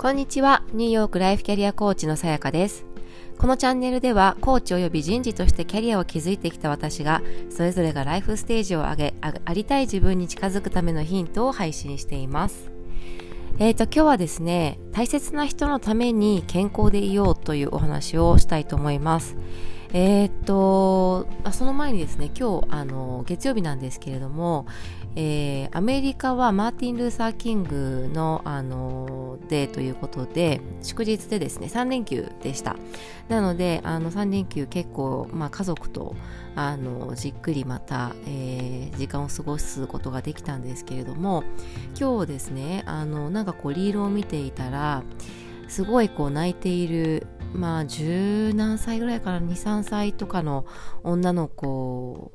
こんにちは。ニューヨークライフキャリアコーチのさやかです。このチャンネルでは、コーチ及び人事としてキャリアを築いてきた私が、それぞれがライフステージを上げ、ありたい自分に近づくためのヒントを配信しています。えっ、ー、と、今日はですね、大切な人のために健康でいようというお話をしたいと思います。えー、っと、その前にですね、今日、あの、月曜日なんですけれども、えー、アメリカはマーティン・ルーサー・キングの、あの、デーということで、祝日でですね、3連休でした。なので、あの、3連休結構、まあ、家族と、あの、じっくりまた、えー、時間を過ごすことができたんですけれども、今日ですね、あの、なんかこう、リールを見ていたら、すごいこう泣いているまあ十何歳ぐらいから23歳とかの女の子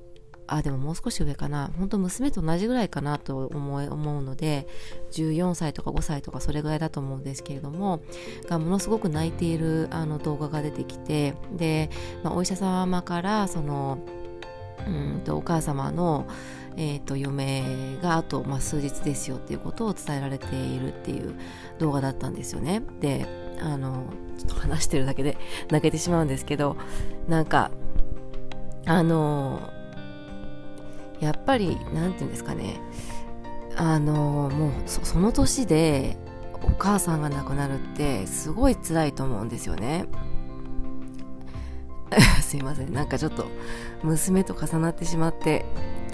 あでももう少し上かな本当娘と同じぐらいかなと思い思うので14歳とか5歳とかそれぐらいだと思うんですけれどもがものすごく泣いているあの動画が出てきてで、まあ、お医者様からそのうんとお母様のえーと、嫁があと、まあ、数日ですよっていうことを伝えられているっていう動画だったんですよね。であのちょっと話してるだけで泣けてしまうんですけどなんかあのやっぱりなんていうんですかね。あのもうその年でお母さんが亡くなるってすごい辛いと思うんですよね。すいません。なんかちょっと娘と重なってしまって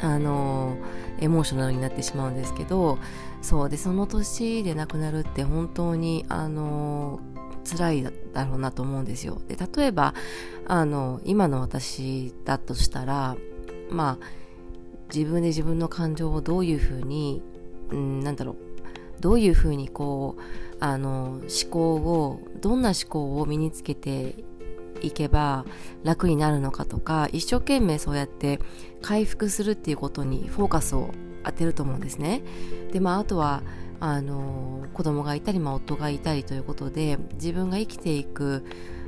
あのエモーショナルになってしまうんですけどそうでその年で亡くなるって本当にあの辛いだろうなと思うんですよ。で例えばあの今の私だとしたらまあ自分で自分の感情をどういうふうに、うん、なんだろうどういうふうにこうあの思考をどんな思考を身につけていけば楽になるのかとか一生懸命そうやって回復するっていうことにフォーカスを当てると思うんですね。でまああとはあの子供がいたり、まあ、夫がいたりということで自分が生きていく、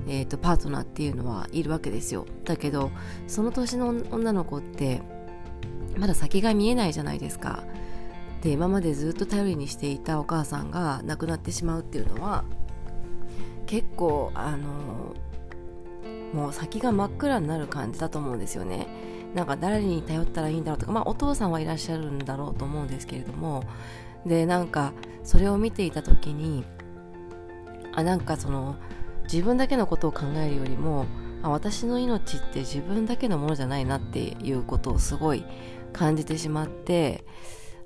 えーと、パートナーっていうのはいるわけですよだけどその年の女の子ってまだ先が見えないじゃないですか。で今までずっと頼りにしていたお母さんが亡くなってしまうっていうのは結構あのもう先が真っ暗になる感じだと思うんですよね。なんか誰に頼ったらいいんだろうとかまあお父さんはいらっしゃるんだろうと思うんですけれども。でなんかそれを見ていた時にあなんかその自分だけのことを考えるよりもあ私の命って自分だけのものじゃないなっていうことをすごい感じてしまって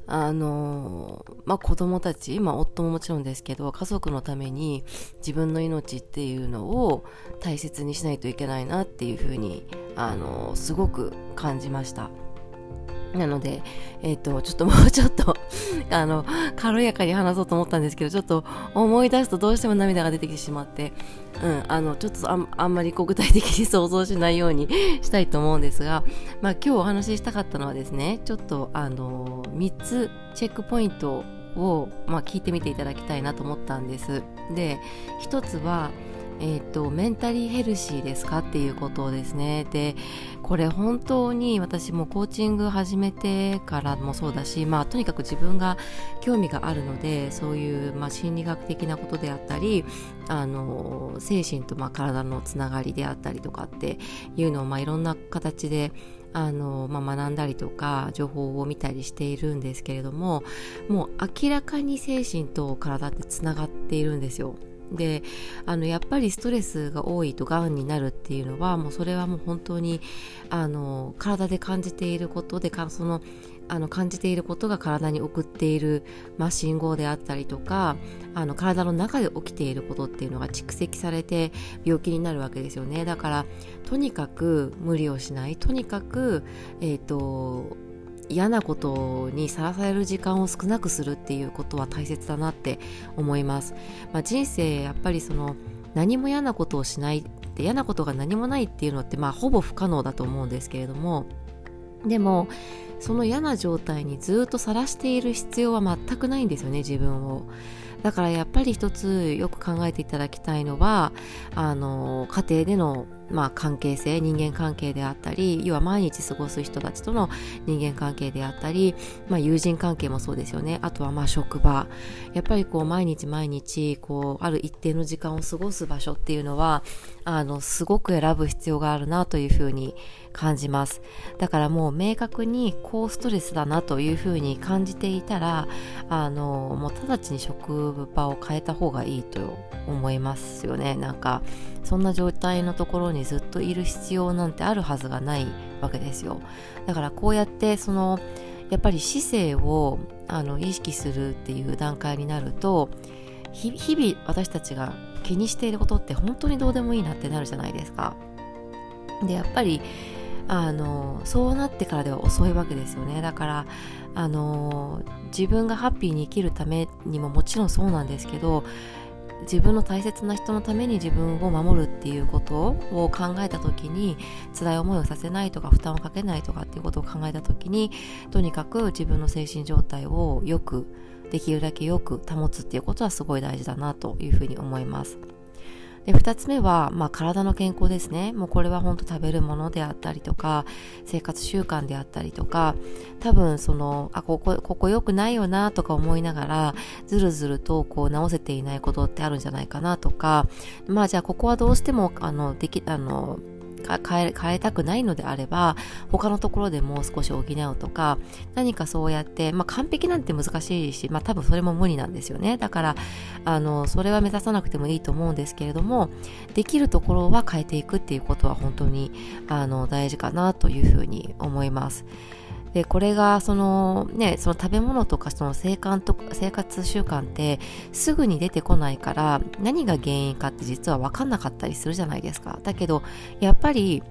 あのまあ子供たち、まあ夫ももちろんですけど、家族のために自分の命っていうのを大切にしないといけないなっていうふうに、あのすごく感じました。なので、えっ、ー、と、ちょっともうちょっとあの、軽やかに話そうと思ったんですけど、ちょっと思い出すとどうしても涙が出てきてしまって、うん、あの、ちょっとああんまり具体的に想像しないようにしたいと思うんですが、まあ今日お話ししたかったのはですね、ちょっとあの、3つチェックポイントを、まあ、聞いてみていただきたいなと思ったんです。で、1つは、えっ、ー、と、メンタリーヘルシーですかっていうことですね。で、これ本当に私もコーチング始めてからもそうだし、まあとにかく自分が興味があるので、そういう、まあ、心理学的なことであったり、あの、精神とまあ体のつながりであったりとかっていうのを、まあいろんな形であの、まあ、学んだりとか情報を見たりしているんですけれどももう明らかに精神と体ってつながっているんですよであのやっぱりストレスが多いとがんになるっていうのはもうそれはもう本当にあの体で感じていることでかそのあの感じていることが体に送っている、ま、信号であったりとかあの体の中で起きていることっていうのが蓄積されて病気になるわけですよね。だからとにかく無理をしない。とにかく、えーと嫌なことにさらされる時間を少なくするっていうことは大切だなって思います。まあ、人生やっぱりその何も嫌なことをしないって嫌なことが何もないっていうのってまあほぼ不可能だと思うんですけれどもでもその嫌な状態にずっとさらしている必要は全くないんですよね自分を。だからやっぱり一つよく考えていただきたいのはあの家庭でのまあ、関係性人間関係であったり要は毎日過ごす人たちとの人間関係であったり、まあ、友人関係もそうですよね。あとはまあ職場。やっぱりこう毎日毎日こうある一定の時間を過ごす場所っていうのはあのすごく選ぶ必要があるなというふうに感じます。だからもう明確に高ストレスだなというふうに感じていたらあのもう直ちに職場を変えた方がいいと思いますよね。なんかそんな状態のところににずっといる必要なんてあるはずがないわけですよ。だからこうやってそのやっぱり姿勢をあの意識するっていう段階になると日々私たちが気にしていることって本当にどうでもいいなってなるじゃないですか。でやっぱりあのそうなってからでは遅いわけですよね。だからあの自分がハッピーに生きるためにももちろんそうなんですけど自分の大切な人のために自分を守るっていうことを考えた時に辛い思いをさせないとか負担をかけないとかっていうことを考えた時にとにかく自分の精神状態をよくできるだけよく保つっていうことはすごい大事だなというふうに思います。で2つ目は、まあ、体の健康ですね。もうこれは本当食べるものであったりとか生活習慣であったりとか多分そのあここここ良くないよなとか思いながらずるずるとこう直せていないことってあるんじゃないかなとかまあじゃあここはどうしてもあのできあの変え変えたくないのであれば他のところでもう少し補うとか何かそうやって、まあ、完璧なんて難しいし、まあ、多分それも無理なんですよねだからあのそれは目指さなくてもいいと思うんですけれどもできるところは変えていくっていうことは本当にあの大事かなというふうに思います。でこれがそのねその食べ物とかその生活と生活習慣ってすぐに出てこないから何が原因かって実は分かんなかったりするじゃないですかだけどやっぱり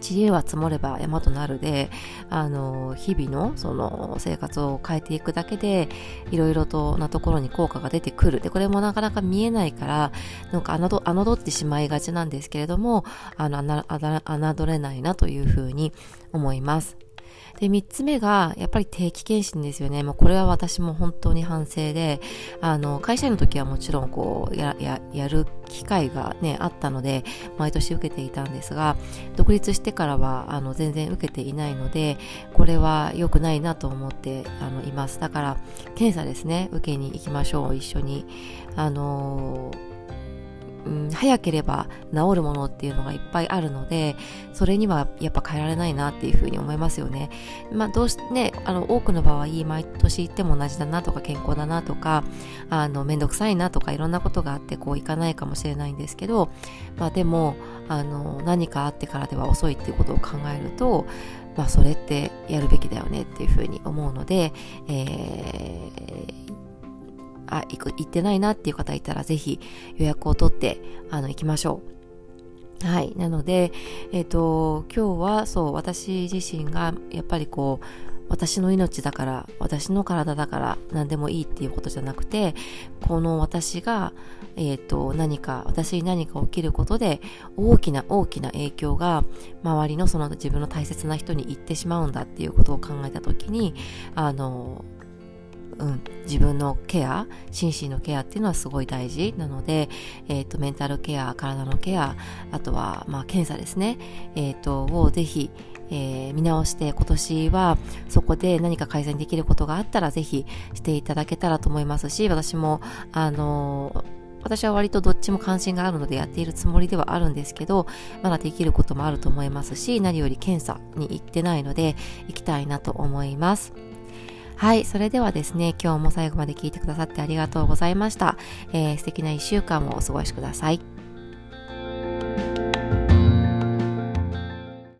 知恵は積もれば山となるで、あの、日々のその生活を変えていくだけで、いろいろとなところに効果が出てくる。で、これもなかなか見えないから、なんか侮ってしまいがちなんですけれども、あの、侮れないなというふうに思います。で、三つ目が、やっぱり定期検診ですよね。もうこれは私も本当に反省で、あの、会社員の時はもちろん、こう、や、や、やる機会がね、あったので、毎年受けていたんですが、独立してからは、あの、全然受けていないので、これは良くないなと思って、あの、います。だから、検査ですね、受けに行きましょう、一緒に。あのーうん、早ければ治るものっていうのがいっぱいあるので、それにはやっぱ変えられないなっていうふうに思いますよね。まあどうしてね、あの多くの場合、毎年行っても同じだなとか健康だなとか、あのめんどくさいなとかいろんなことがあってこう行かないかもしれないんですけど、まあでも、あの何かあってからでは遅いっていうことを考えると、まあそれってやるべきだよねっていうふうに思うので、えーあ、行く、行ってないなっていう方いたら、ぜひ予約を取って、あの、行きましょう。はい。なので、えっ、ー、と、今日はそう、私自身が、やっぱりこう、私の命だから、私の体だから何でもいいっていうことじゃなくて、この私が、えっ、ー、と、何か、私に何か起きることで、大きな大きな影響が、周りのその自分の大切な人に行ってしまうんだっていうことを考えたときに、あの、うん、自分のケア、心身のケアっていうのはすごい大事なので、え、ー、と、メンタルケア、体のケア、あとは、まあ、検査ですね、え、ー、と、をぜひ、えー、見直して今年はそこで何か改善できることがあったらぜひしていただけたらと思いますし、私も、あの私は割とどっちも関心があるのでやっているつもりではあるんですけど、まだできることもあると思いますし、何より検査に行ってないので、行きたいなと思います。はい、それではですね、今日も最後まで聞いてくださってありがとうございました。えー、素敵な一週間をお過ごしください。